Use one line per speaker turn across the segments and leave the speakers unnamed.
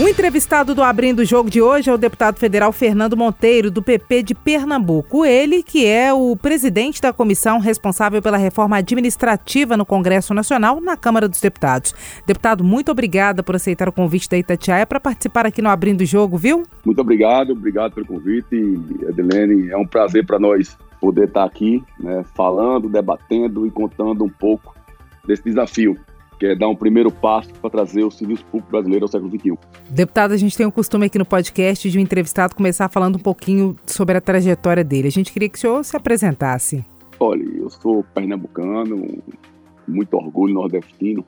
O entrevistado do Abrindo o Jogo de hoje é o deputado federal Fernando Monteiro, do PP de Pernambuco. Ele que é o presidente da comissão responsável pela reforma administrativa no Congresso Nacional, na Câmara dos Deputados. Deputado, muito obrigada por aceitar o convite da Itatiaia para participar aqui no Abrindo o Jogo, viu?
Muito obrigado, obrigado pelo convite, Adelene. É um prazer para nós poder estar aqui, né, falando, debatendo e contando um pouco desse desafio que é dar um primeiro passo para trazer o serviço público brasileiro ao século XXI.
Deputado, a gente tem um costume aqui no podcast de um entrevistado começar falando um pouquinho sobre a trajetória dele. A gente queria que o senhor se apresentasse.
Olha, eu sou pernambucano, muito orgulho nordestino,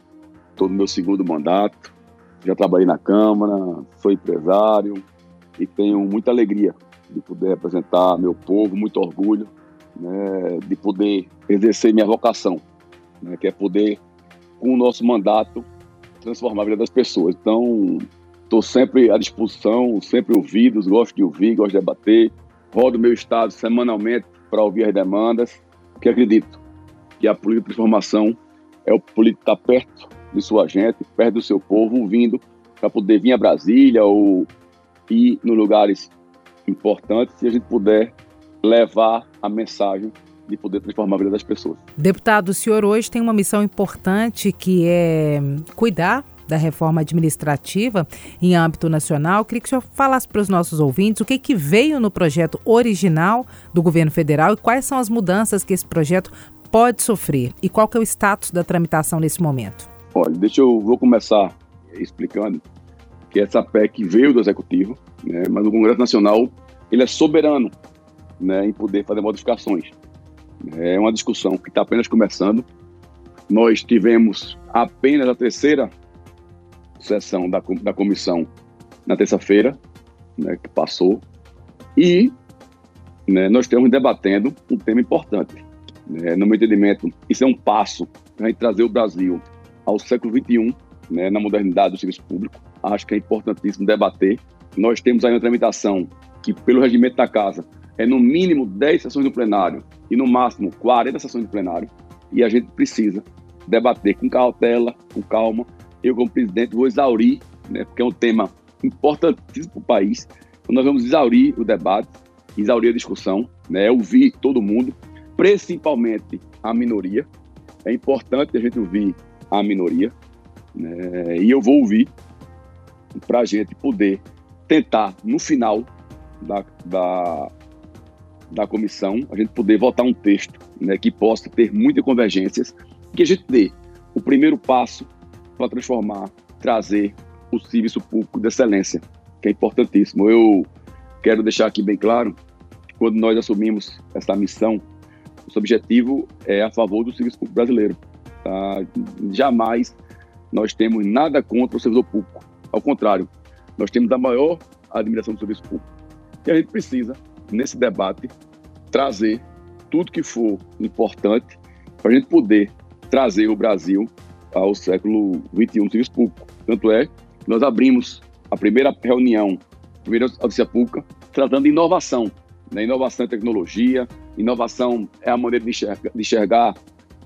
estou no meu segundo mandato, já trabalhei na Câmara, sou empresário e tenho muita alegria de poder representar meu povo, muito orgulho né, de poder exercer minha vocação, né, que é poder com o nosso mandato, transformar a vida das pessoas. Então, estou sempre à disposição, sempre ouvidos, gosto de ouvir, gosto de debater, rodo meu estado semanalmente para ouvir as demandas, porque acredito que a política de transformação é o político estar tá perto de sua gente, perto do seu povo, ouvindo, para poder vir a Brasília ou ir em lugares importantes, se a gente puder levar a mensagem de poder transformar a vida das pessoas.
Deputado, o senhor hoje tem uma missão importante que é cuidar da reforma administrativa em âmbito nacional. Queria que o senhor falasse para os nossos ouvintes o que, que veio no projeto original do governo federal e quais são as mudanças que esse projeto pode sofrer e qual que é o status da tramitação nesse momento.
Olha, deixa eu vou começar explicando que essa PEC veio do executivo, né, mas o Congresso Nacional ele é soberano né, em poder fazer modificações. É uma discussão que está apenas começando. Nós tivemos apenas a terceira sessão da, da comissão na terça-feira, né, que passou, e né, nós estamos debatendo um tema importante. Né, no meu entendimento, isso é um passo para trazer o Brasil ao século XXI, né, na modernidade do serviço público. Acho que é importantíssimo debater. Nós temos aí uma tramitação que, pelo regimento da casa, é no mínimo 10 sessões do plenário e no máximo 40 sessões do plenário. E a gente precisa debater com cautela, com calma. Eu, como presidente, vou exaurir, né, porque é um tema importantíssimo para o país. Então, nós vamos exaurir o debate, exaurir a discussão, né, ouvir todo mundo, principalmente a minoria. É importante a gente ouvir a minoria. Né, e eu vou ouvir para a gente poder tentar, no final da, da da comissão, a gente poder votar um texto né, que possa ter muitas convergências, que a gente dê o primeiro passo para transformar, trazer o serviço público de excelência, que é importantíssimo. Eu quero deixar aqui bem claro quando nós assumimos essa missão, o objetivo é a favor do serviço público brasileiro. Tá? Jamais nós temos nada contra o servidor público. Ao contrário, nós temos a maior admiração do serviço público. E a gente precisa nesse debate, trazer tudo que for importante para a gente poder trazer o Brasil ao século XXI no serviço público. Tanto é que nós abrimos a primeira reunião, a primeira audiência pública, tratando de inovação. Né? Inovação e tecnologia, inovação é a maneira de enxergar, de enxergar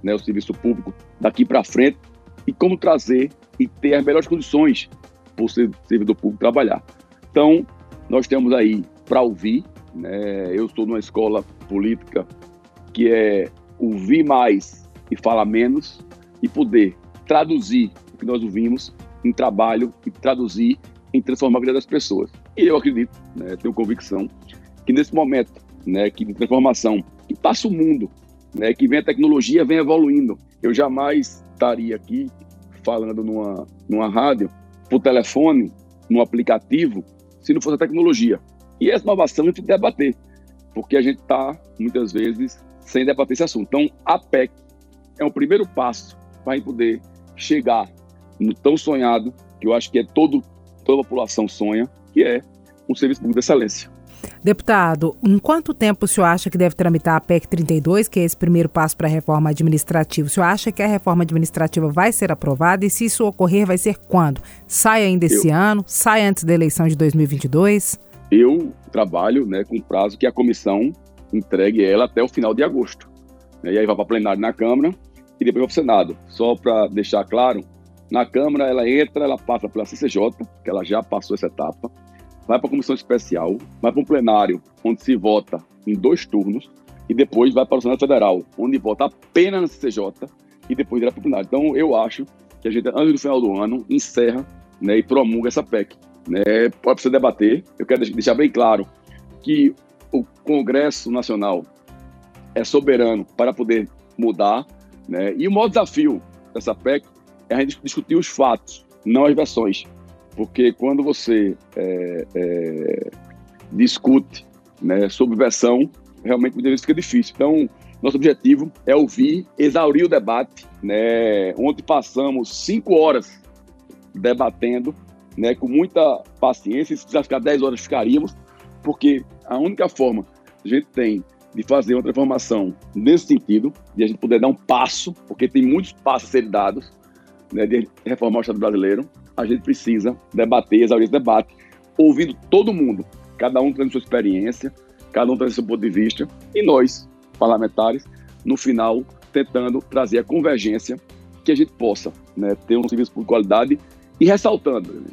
né, o serviço público daqui para frente e como trazer e ter as melhores condições para o servidor público trabalhar. Então, nós temos aí para ouvir, né? Eu estou numa escola política que é ouvir mais e falar menos e poder traduzir o que nós ouvimos em trabalho e traduzir em transformar a vida das pessoas. E eu acredito, né, tenho convicção, que nesse momento né, que de transformação, que passa o mundo, né, que vem a tecnologia, vem evoluindo. Eu jamais estaria aqui falando numa, numa rádio, por telefone, num aplicativo, se não fosse a tecnologia. E essa inovação a gente debater, porque a gente está, muitas vezes, sem debater esse assunto. Então, a PEC é o primeiro passo para a gente poder chegar no tão sonhado, que eu acho que é todo, toda a população sonha, que é um serviço público de excelência.
Deputado, em quanto tempo o senhor acha que deve tramitar a PEC 32, que é esse primeiro passo para a reforma administrativa? O senhor acha que a reforma administrativa vai ser aprovada e se isso ocorrer, vai ser quando? Sai ainda esse eu... ano? Sai antes da eleição de 2022?
Eu trabalho né, com prazo que a comissão entregue ela até o final de agosto. E aí vai para plenário na Câmara e depois vai para o Senado. Só para deixar claro, na Câmara ela entra, ela passa pela CCJ, que ela já passou essa etapa, vai para a comissão especial, vai para um plenário, onde se vota em dois turnos, e depois vai para o Senado Federal, onde vota apenas na CCJ e depois irá para o plenário. Então, eu acho que a gente, antes do final do ano, encerra né, e promulga essa PEC. Né? Pode ser debater, eu quero deixar bem claro que o Congresso Nacional é soberano para poder mudar, né? e o maior desafio dessa PEC é a gente discutir os fatos, não as versões. Porque quando você é, é, discute né, sobre versão, realmente muitas vezes fica difícil. Então, nosso objetivo é ouvir, exaurir o debate. Né? Ontem passamos cinco horas debatendo, né, com muita paciência. Se precisasse ficar 10 horas, ficaríamos, porque a única forma que a gente tem de fazer uma transformação nesse sentido, de a gente poder dar um passo, porque tem muitos passos a serem dados, né, de reformar o Estado brasileiro, a gente precisa debater, exaurir esse debate, ouvindo todo mundo, cada um tendo sua experiência, cada um tendo seu ponto de vista, e nós, parlamentares, no final, tentando trazer a convergência que a gente possa né, ter um serviço de qualidade e ressaltando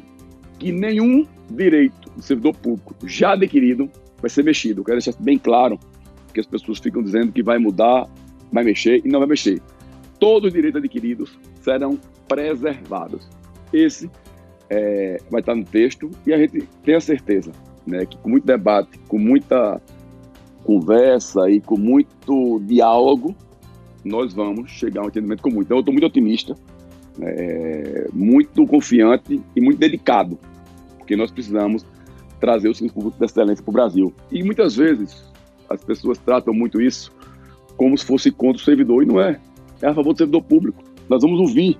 que nenhum direito do servidor público já adquirido vai ser mexido. Eu quero deixar bem claro que as pessoas ficam dizendo que vai mudar, vai mexer e não vai mexer. Todos os direitos adquiridos serão preservados. Esse é, vai estar no texto e a gente tem a certeza né, que com muito debate, com muita conversa e com muito diálogo, nós vamos chegar a um entendimento comum. Então, eu estou muito otimista, é, muito confiante e muito dedicado, porque nós precisamos trazer o serviço público de excelência para o Brasil. E muitas vezes as pessoas tratam muito isso como se fosse contra o servidor, e não é. É a favor do servidor público. Nós vamos ouvir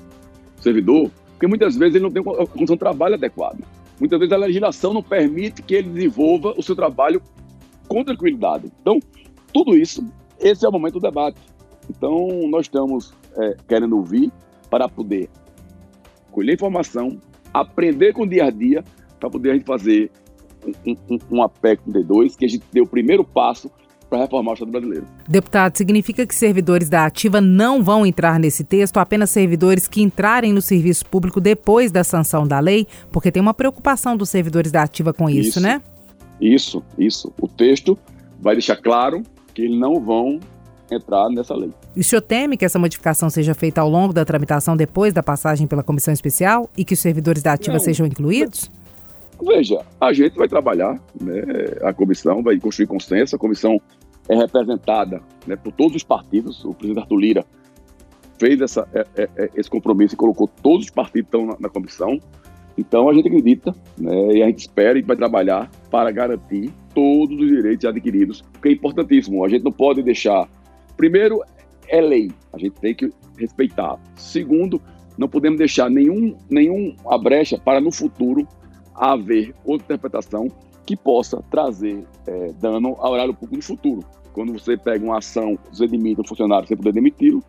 o servidor, porque muitas vezes ele não tem a condição de trabalho adequada. Muitas vezes a legislação não permite que ele desenvolva o seu trabalho com tranquilidade. Então, tudo isso, esse é o momento do debate. Então, nós estamos é, querendo ouvir para poder colher informação, aprender com o dia a dia, para poder a gente fazer um, um, um APEC 32, que a gente deu o primeiro passo para reformar o Estado brasileiro.
Deputado, significa que servidores da ativa não vão entrar nesse texto, apenas servidores que entrarem no serviço público depois da sanção da lei? Porque tem uma preocupação dos servidores da ativa com isso, isso né?
Isso, isso. O texto vai deixar claro que eles não vão entrar nessa lei.
E o senhor teme que essa modificação seja feita ao longo da tramitação depois da passagem pela comissão especial e que os servidores da ativa não, sejam incluídos?
Veja, a gente vai trabalhar, né, a comissão vai construir consenso, a comissão é representada né, por todos os partidos, o presidente Arthur Lira fez essa, é, é, é esse compromisso e colocou todos os partidos estão na, na comissão, então a gente acredita né, e a gente espera e vai trabalhar para garantir todos os direitos adquiridos, porque é importantíssimo, a gente não pode deixar, primeiro, é lei, a gente tem que respeitar, segundo, não podemos deixar nenhum, nenhum a brecha para no futuro haver outra interpretação que possa trazer é, dano ao horário público no futuro. Quando você pega uma ação, você demite um funcionário sem poder demiti-lo,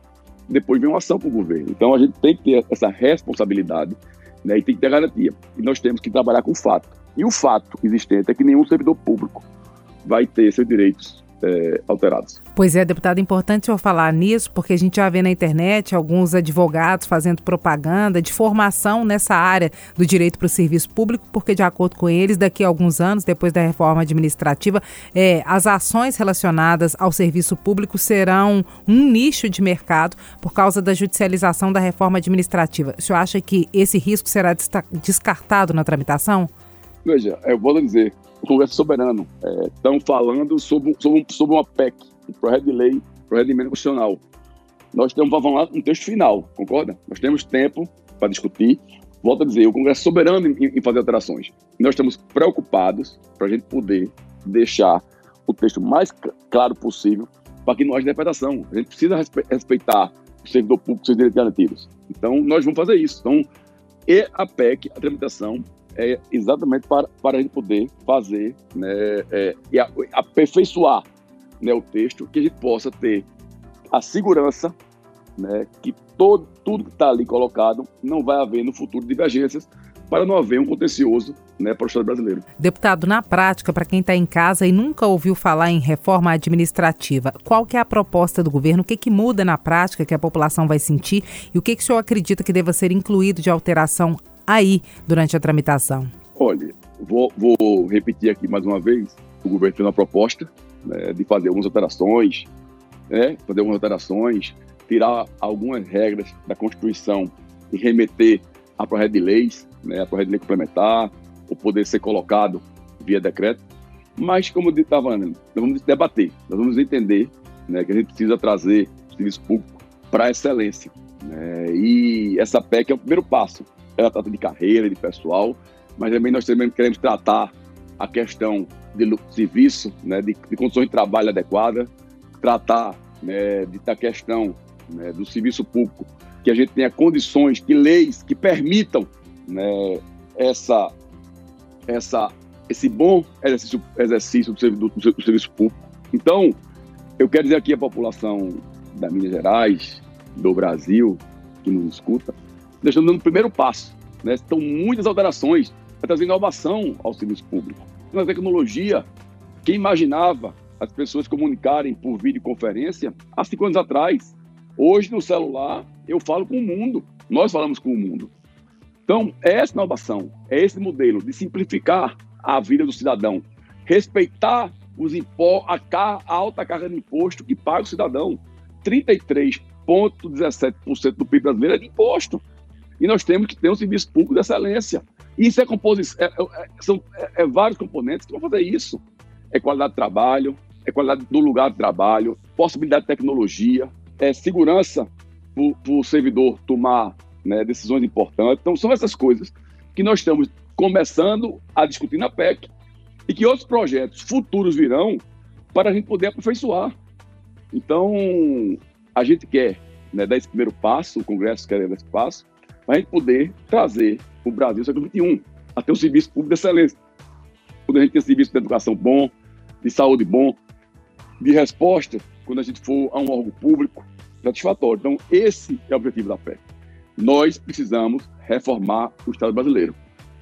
depois vem uma ação para o governo. Então a gente tem que ter essa responsabilidade né, e tem que ter garantia. E nós temos que trabalhar com o fato. E o fato existente é que nenhum servidor público vai ter seus direitos é, alterados.
Pois é, deputado, é importante o senhor falar nisso, porque a gente já vê na internet alguns advogados fazendo propaganda de formação nessa área do direito para o serviço público, porque, de acordo com eles, daqui a alguns anos, depois da reforma administrativa, é, as ações relacionadas ao serviço público serão um nicho de mercado por causa da judicialização da reforma administrativa. O senhor acha que esse risco será descartado na tramitação?
Veja, eu vou dizer, o Congresso Soberano estão é, falando sobre, sobre, sobre uma PEC, um projeto de lei, projeto de emenda constitucional. Nós temos, vamos lá, um texto final, concorda? Nós temos tempo para discutir. Volto a dizer, o Congresso é soberano em, em fazer alterações. Nós estamos preocupados para a gente poder deixar o texto mais claro possível para que não haja interpretação. A gente precisa respeitar o servidor público, seus direitos garantidos. Então, nós vamos fazer isso. Então, e a PEC, a tramitação, é exatamente para, para a gente poder fazer né, é, e a, aperfeiçoar né, o texto, que a gente possa ter a segurança né, que todo, tudo que está ali colocado não vai haver no futuro divergências, para não haver um contencioso né, para o Estado brasileiro.
Deputado, na prática, para quem está em casa e nunca ouviu falar em reforma administrativa, qual que é a proposta do governo? O que, que muda na prática que a população vai sentir? E o que, que o senhor acredita que deva ser incluído de alteração aí durante a tramitação?
Olha, vou, vou repetir aqui mais uma vez. O governo fez uma proposta né, de fazer algumas alterações, né, fazer algumas alterações, tirar algumas regras da Constituição e remeter a projeto de leis, né, a projeto de lei complementar, o poder ser colocado via decreto. Mas, como eu estava nós vamos debater, nós vamos entender né, que a gente precisa trazer o serviço público para a excelência. Né, e essa PEC é o primeiro passo. Ela trata de carreira, de pessoal, mas também nós também queremos tratar a questão de serviço, né, de, de condições de trabalho adequadas, tratar né, de, da questão né, do serviço público, que a gente tenha condições, que leis que permitam né, essa, essa, esse bom exercício, exercício do, do, do, serviço público. Então, eu quero dizer aqui à população da Minas Gerais, do Brasil, que nos escuta, nós estamos dando o primeiro passo. Né? Estão muitas alterações para trazer inovação ao serviço público. Na tecnologia, quem imaginava as pessoas comunicarem por videoconferência há cinco anos atrás? Hoje, no celular, eu falo com o mundo. Nós falamos com o mundo. Então, é essa inovação, é esse modelo de simplificar a vida do cidadão, respeitar os impo a, a alta carga de imposto que paga o cidadão. 33,17% do PIB brasileiro é de imposto. E nós temos que ter um serviço público de excelência. Isso é composição, é, é, são é, é vários componentes que vão fazer isso. É qualidade de trabalho, é qualidade do lugar de trabalho, possibilidade de tecnologia, é segurança para o servidor tomar né, decisões importantes. Então, são essas coisas que nós estamos começando a discutir na PEC e que outros projetos futuros virão para a gente poder aperfeiçoar. Então, a gente quer né, dar esse primeiro passo, o Congresso quer dar esse passo, para a gente poder trazer o Brasil século XXI a ter um serviço público de excelência. Quando a gente tem serviço de educação bom, de saúde bom, de resposta, quando a gente for a um órgão público satisfatório. Então, esse é o objetivo da PEC. Nós precisamos reformar o Estado brasileiro.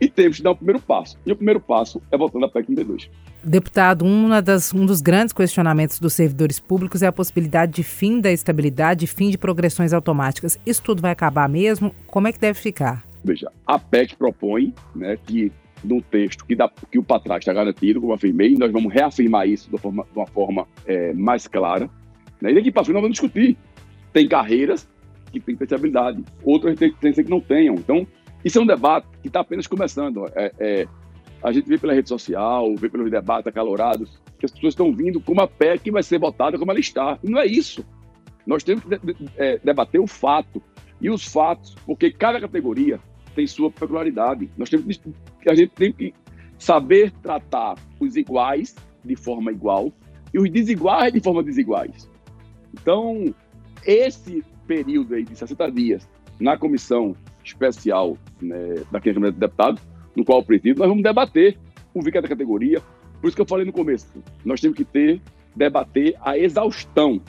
E temos que dar o primeiro passo. E o primeiro passo é voltando à PEC 32.
Deputado, uma das, um dos grandes questionamentos dos servidores públicos é a possibilidade de fim da estabilidade, fim de progressões automáticas. Isso tudo vai acabar mesmo? Como é que deve ficar?
Veja, a PEC propõe né, que num texto que, dá, que o para trás está garantido, como afirmei, e nós vamos reafirmar isso de uma forma, de uma forma é, mais clara. Né? E daqui para frente nós vamos discutir. Tem carreiras que têm estabilidade, outras tem, tem que não tenham. Então, isso é um debate que está apenas começando. É, é, a gente vê pela rede social, vê pelos debates acalorados, que as pessoas estão vindo como a PEC vai ser votada como ela está. E não é isso. Nós temos que é, debater o fato. E os fatos, porque cada categoria tem sua peculiaridade. Nós temos que, a gente tem que saber tratar os iguais de forma igual e os desiguais de forma desiguais. Então, esse período aí de 60 dias na comissão especial né, da Câmara de Deputados, no qual eu presido, nós vamos debater o VIC da categoria. Por isso que eu falei no começo, nós temos que ter, debater a exaustão,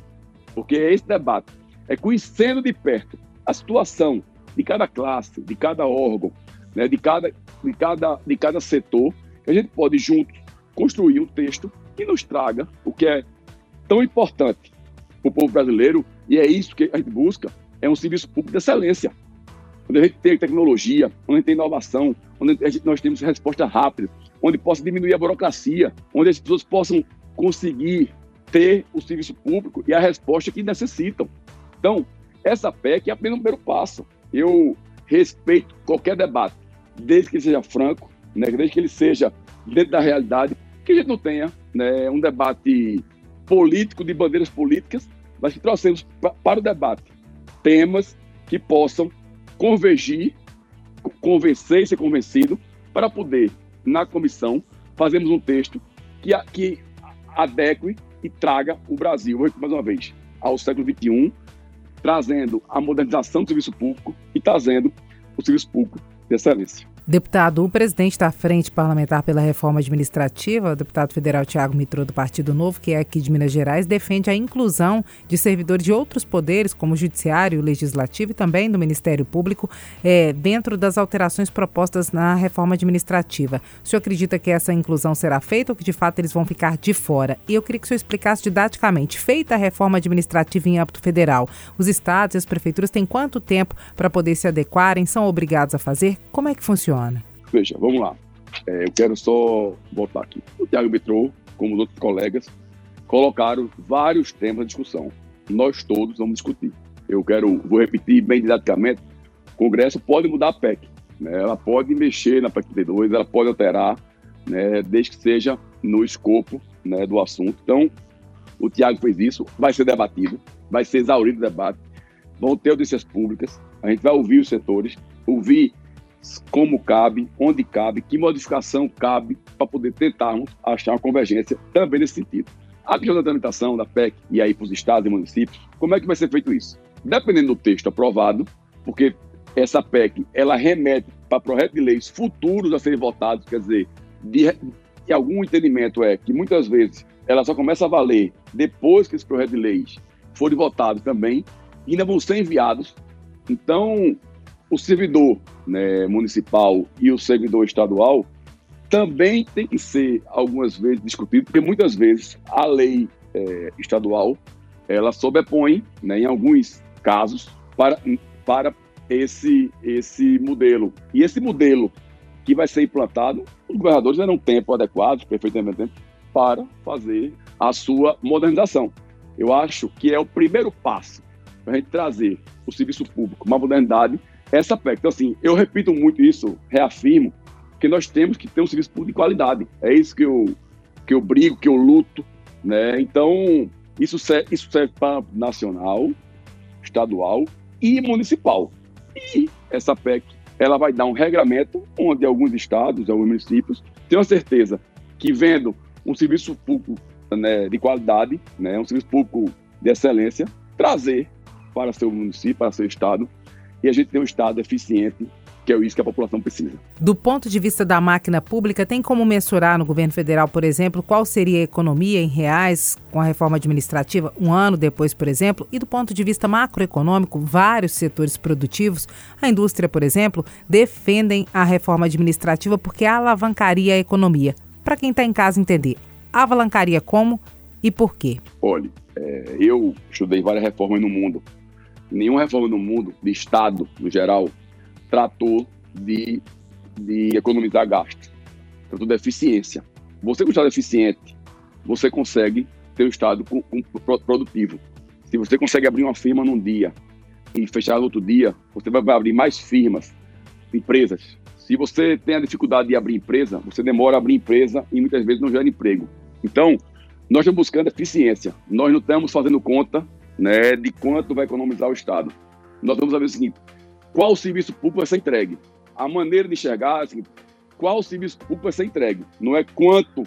porque é esse debate, é conhecendo de perto a situação de cada classe, de cada órgão, né, de, cada, de, cada, de cada setor, que a gente pode juntos construir um texto que nos traga o que é tão importante para o povo brasileiro, e é isso que a gente busca, é um serviço público de excelência. Onde a gente tem tecnologia, onde a gente tem inovação, onde gente, nós temos resposta rápida, onde possa diminuir a burocracia, onde as pessoas possam conseguir ter o serviço público e a resposta que necessitam. Então, essa PEC é apenas um primeiro passo. Eu respeito qualquer debate, desde que ele seja franco, né, desde que ele seja dentro da realidade, que a gente não tenha né, um debate político, de bandeiras políticas, mas que trouxemos para o debate temas que possam convergir, convencer e ser convencido, para poder, na comissão, fazermos um texto que, que adeque e traga o Brasil, mais uma vez, ao século XXI, trazendo a modernização do serviço público e trazendo o serviço público de excelência.
Deputado, o presidente da Frente Parlamentar pela Reforma Administrativa, o deputado federal Tiago Mitrô, do Partido Novo, que é aqui de Minas Gerais, defende a inclusão de servidores de outros poderes, como o Judiciário, o Legislativo e também do Ministério Público, é, dentro das alterações propostas na reforma administrativa. O senhor acredita que essa inclusão será feita ou que de fato eles vão ficar de fora? E eu queria que o senhor explicasse didaticamente: feita a reforma administrativa em âmbito federal, os estados e as prefeituras têm quanto tempo para poder se adequarem? São obrigados a fazer? Como é que funciona? Funciona?
Veja, vamos lá. É, eu quero só voltar aqui. O Tiago Bitrou, como os outros colegas, colocaram vários temas de discussão. Nós todos vamos discutir. Eu quero, vou repetir bem didaticamente, o Congresso pode mudar a PEC. Né? Ela pode mexer na PEC 32, ela pode alterar, né? desde que seja no escopo né, do assunto. Então, o Tiago fez isso, vai ser debatido, vai ser exaurido o debate, vão ter audiências públicas, a gente vai ouvir os setores, ouvir como cabe, onde cabe, que modificação cabe para poder tentarmos achar uma convergência também nesse sentido. A questão da tramitação da PEC e aí para os estados e municípios, como é que vai ser feito isso? Dependendo do texto aprovado, porque essa PEC ela remete para projetos de leis futuros a serem votados, quer dizer, de, de algum entendimento é que muitas vezes ela só começa a valer depois que esse projeto de leis forem votados também, e ainda vão ser enviados. Então, o servidor né, municipal e o servidor estadual também tem que ser algumas vezes discutido, porque muitas vezes a lei é, estadual ela sobrepõe, né, em alguns casos, para, para esse, esse modelo. E esse modelo que vai ser implantado, os governadores terão tempo adequado, perfeitamente tempo, para fazer a sua modernização. Eu acho que é o primeiro passo para a gente trazer o serviço público, uma modernidade essa PEC. Então, assim, eu repito muito isso, reafirmo, que nós temos que ter um serviço público de qualidade. É isso que eu, que eu brigo, que eu luto. Né? Então, isso serve, isso serve para nacional, estadual e municipal. E essa PEC ela vai dar um regramento onde alguns estados, alguns municípios, tenham certeza que vendo um serviço público né, de qualidade, né, um serviço público de excelência, trazer para seu município, para seu estado, e a gente tem um Estado eficiente que é isso que a população precisa.
Do ponto de vista da máquina pública, tem como mensurar no governo federal, por exemplo, qual seria a economia em reais com a reforma administrativa um ano depois, por exemplo? E do ponto de vista macroeconômico, vários setores produtivos, a indústria, por exemplo, defendem a reforma administrativa porque alavancaria a economia. Para quem está em casa entender, alavancaria como e por quê?
Olha, é, eu estudei várias reformas no mundo nenhuma reforma no mundo, de Estado no geral, tratou de, de economizar gastos. Tratou de eficiência. Você com o Estado eficiente, você consegue ter um Estado com, com, produtivo. Se você consegue abrir uma firma num dia e fechar no outro dia, você vai abrir mais firmas, empresas. Se você tem a dificuldade de abrir empresa, você demora a abrir empresa e muitas vezes não gera emprego. Então, nós estamos buscando eficiência. Nós não estamos fazendo conta né, de quanto vai economizar o Estado. Nós vamos saber o seguinte: qual serviço público vai ser entregue? A maneira de enxergar é a seguinte, qual serviço público vai ser entregue? Não é quanto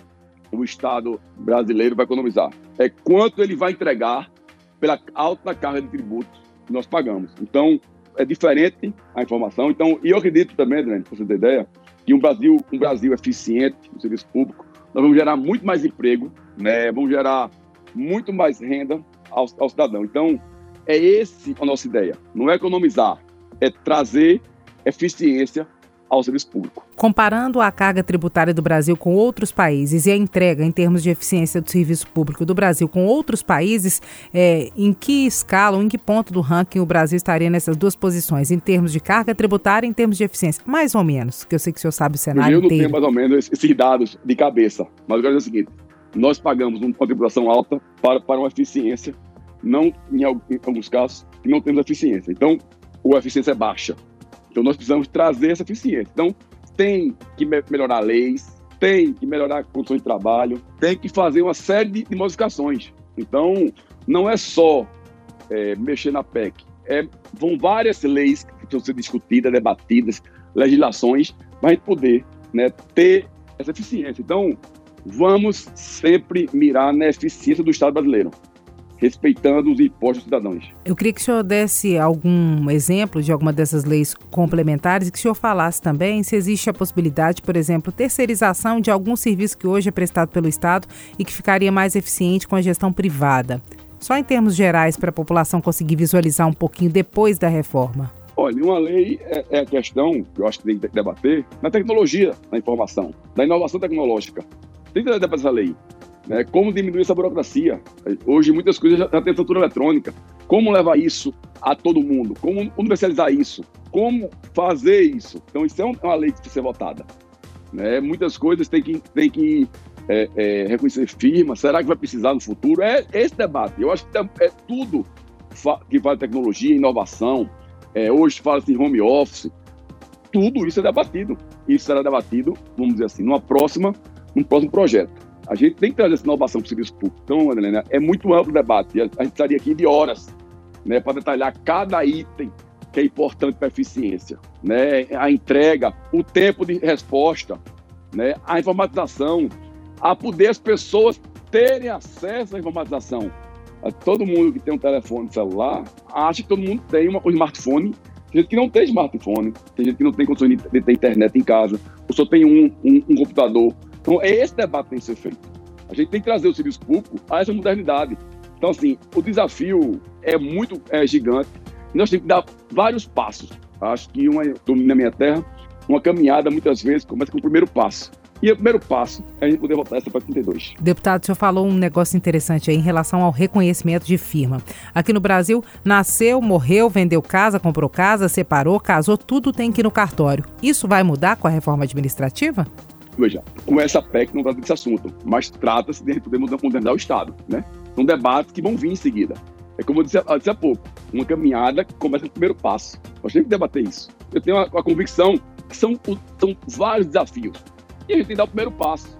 o Estado brasileiro vai economizar, é quanto ele vai entregar pela alta carga de tributos que nós pagamos. Então, é diferente a informação. Então, e eu acredito também, Adriano, para você ter ideia, que um Brasil, um Brasil eficiente no serviço público, nós vamos gerar muito mais emprego, né? vamos gerar muito mais renda ao, ao cidadão. Então, é esse a nossa ideia. Não é economizar, é trazer eficiência ao serviço público.
Comparando a carga tributária do Brasil com outros países e a entrega em termos de eficiência do serviço público do Brasil com outros países, é, em que escala ou em que ponto do ranking o Brasil estaria nessas duas posições, em termos de carga tributária e em termos de eficiência? Mais ou menos, que eu sei que o senhor sabe o cenário
eu
inteiro.
Eu não tenho mais ou menos esses dados de cabeça, mas eu quero dizer o seguinte, nós pagamos uma tributação alta para, para uma eficiência, não em, alguns casos, não temos eficiência. Então, a eficiência é baixa. Então, nós precisamos trazer essa eficiência. Então, tem que me melhorar leis, tem que melhorar condições de trabalho, tem que fazer uma série de, de modificações. Então, não é só é, mexer na PEC, é, vão várias leis que precisam ser discutidas, debatidas, legislações, para a gente poder né, ter essa eficiência. Então, vamos sempre mirar na eficiência do Estado brasileiro. respeitando os impostos dos cidadãos.
Eu queria que o senhor desse algum exemplo de alguma dessas leis complementares e que o senhor falasse também se existe a possibilidade, por exemplo, terceirização de algum serviço que hoje é prestado pelo Estado e que ficaria mais eficiente com a gestão privada. Só em termos gerais, para a população conseguir visualizar um pouquinho depois da reforma.
Olha, uma lei é, é a questão que eu acho que tem que debater na tecnologia, na informação, na inovação tecnológica. Tem que debater essa lei. Né? Como diminuir essa burocracia? Hoje muitas coisas já, já têm fatura eletrônica. Como levar isso a todo mundo? Como universalizar isso? Como fazer isso? Então isso é uma lei que precisa ser votada. Né? Muitas coisas tem que, tem que é, é, reconhecer firma. Será que vai precisar no futuro? É esse debate. Eu acho que é, é tudo que vale tecnologia, inovação. É, hoje fala-se home office. Tudo isso é debatido. Isso será debatido, vamos dizer assim, numa próxima, num próximo projeto. A gente tem que trazer essa inovação para o serviço público. Então, Adriana, é muito amplo o debate. A gente estaria aqui de horas né, para detalhar cada item que é importante para a eficiência. Né? A entrega, o tempo de resposta, né? a informatização, a poder as pessoas terem acesso à informatização. Todo mundo que tem um telefone celular acha que todo mundo tem uma, um smartphone. Tem gente que não tem smartphone, tem gente que não tem condições de ter internet em casa, ou só tem um, um, um computador. Então, é esse debate que tem que ser feito. A gente tem que trazer o serviço público a essa modernidade. Então, assim, o desafio é muito é, gigante. Nós temos que dar vários passos. Acho que uma, na minha terra, uma caminhada muitas vezes começa com o primeiro passo. E o primeiro passo é a gente poder votar essa para 32.
Deputado, o senhor falou um negócio interessante aí em relação ao reconhecimento de firma. Aqui no Brasil, nasceu, morreu, vendeu casa, comprou casa, separou, casou, tudo tem que ir no cartório. Isso vai mudar com a reforma administrativa?
Veja, com essa PEC não trata desse assunto, mas trata-se de poder modernizar o Estado, né? São debates que vão vir em seguida. É como eu disse, eu disse há pouco, uma caminhada que começa no primeiro passo. Nós temos que debater isso. Eu tenho a, a convicção que são, são vários desafios. E a gente tem que dar o primeiro passo.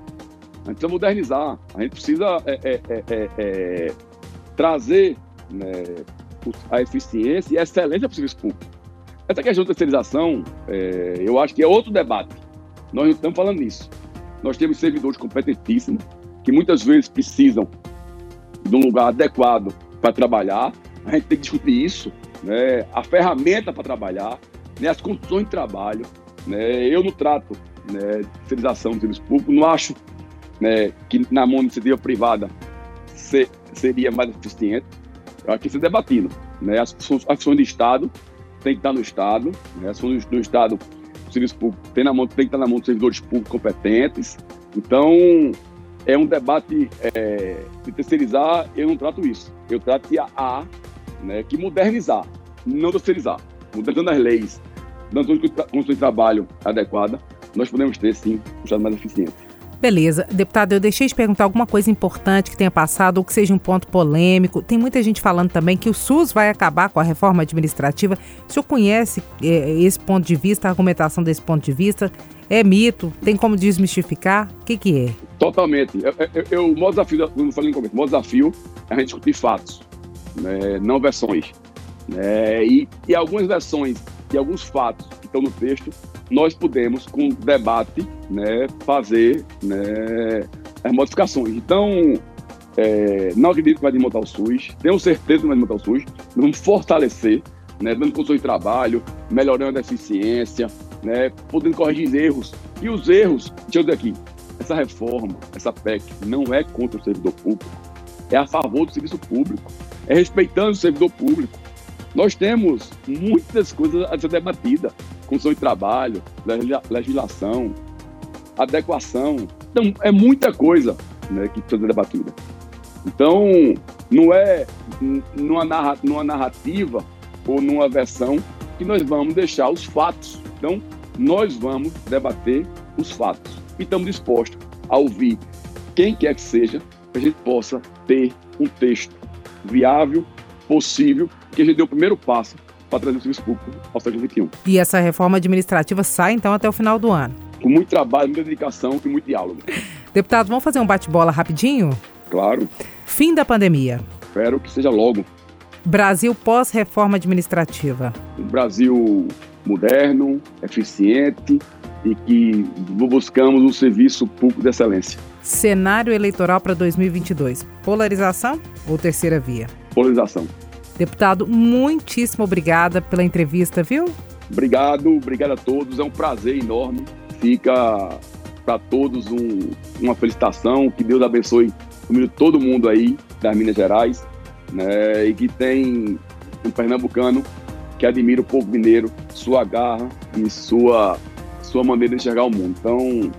A gente precisa modernizar, a gente precisa é, é, é, é, é trazer né, a eficiência e a excelência para o serviço público. Essa questão de terceirização, é, eu acho que é outro debate. Nós não estamos falando nisso. Nós temos servidores competentíssimos que muitas vezes precisam de um lugar adequado para trabalhar. A gente tem que discutir isso, né? a ferramenta para trabalhar, né? as condições de trabalho. Né? Eu não trato né, de terceirização do serviço público, não acho né, que na mão de iniciativa privada ser, seria mais eficiente. Eu acho que isso é debatido. Né? As, ações do Estado têm que estar no Estado, né? as ações do Estado serviço público tem, na mão, tem que estar na mão dos servidores públicos competentes. Então, é um debate é, de terceirizar, eu não trato isso. Eu trato de a, né, que modernizar, não terceirizar. Modernizando as leis, dando condições de trabalho adequada, nós podemos ter, sim, um Estado mais eficiente.
Beleza. Deputado, eu deixei de perguntar alguma coisa importante que tenha passado ou que seja um ponto polêmico. Tem muita gente falando também que o SUS vai acabar com a reforma administrativa. O senhor conhece é, esse ponto de vista, a argumentação desse ponto de vista? É mito? Tem como desmistificar? O que, que é?
Totalmente. Eu, eu, eu, o maior desafio, como eu falei no começo, o maior desafio é a gente discutir fatos, né, não versões. Né, e, e algumas versões e alguns fatos que estão no texto nós podemos, com debate, né, fazer né, as modificações. Então, é, não acredito que vai desmontar o SUS, tenho certeza que vai desmontar o SUS, vamos fortalecer, né, dando condições de trabalho, melhorando a eficiência, né, podendo corrigir erros. E os erros, deixa eu dizer aqui, essa reforma, essa PEC, não é contra o servidor público, é a favor do serviço público, é respeitando o servidor público. Nós temos muitas coisas a ser debatidas condição de trabalho, legislação, adequação. Então, é muita coisa né, que precisa ser debatida. Então, não é numa, narra, numa narrativa ou numa versão que nós vamos deixar os fatos. Então, nós vamos debater os fatos. E estamos dispostos a ouvir quem quer que seja, para a gente possa ter um texto viável, possível, que a gente dê o primeiro passo para trazer o serviço público ao século XXI.
E essa reforma administrativa sai, então, até o final do ano?
Com muito trabalho, muita dedicação e muito diálogo.
Deputado, vamos fazer um bate-bola rapidinho?
Claro.
Fim da pandemia.
Espero que seja logo.
Brasil pós-reforma administrativa.
Um Brasil moderno, eficiente e que buscamos um serviço público de excelência.
Cenário eleitoral para 2022. Polarização ou terceira via?
Polarização.
Deputado, muitíssimo obrigada pela entrevista, viu?
Obrigado, obrigado a todos. É um prazer enorme. Fica para todos um, uma felicitação. Que Deus abençoe todo mundo aí das Minas Gerais, né? E que tem um pernambucano que admira o povo mineiro, sua garra e sua sua maneira de enxergar o mundo. Então,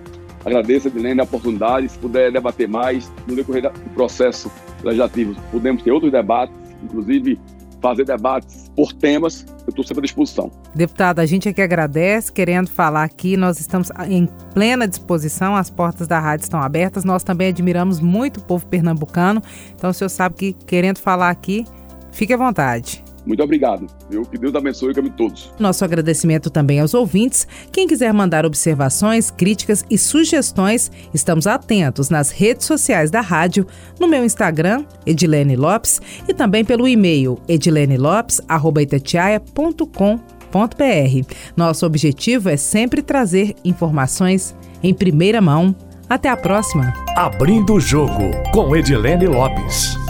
agradeço Edilene a oportunidade. Se puder debater mais no decorrer do processo legislativo, podemos ter outros debates, inclusive fazer debates por temas, eu estou sempre à disposição.
Deputado, a gente é que agradece, querendo falar aqui, nós estamos em plena disposição, as portas da rádio estão abertas, nós também admiramos muito o povo pernambucano, então o senhor sabe que querendo falar aqui, fique à vontade.
Muito obrigado. Eu, que Deus abençoe a todos.
Nosso agradecimento também aos ouvintes. Quem quiser mandar observações, críticas e sugestões, estamos atentos nas redes sociais da rádio, no meu Instagram, Edilene Lopes, e também pelo e-mail edilenelopes.com.br. Nosso objetivo é sempre trazer informações em primeira mão. Até a próxima.
Abrindo o jogo com Edilene Lopes.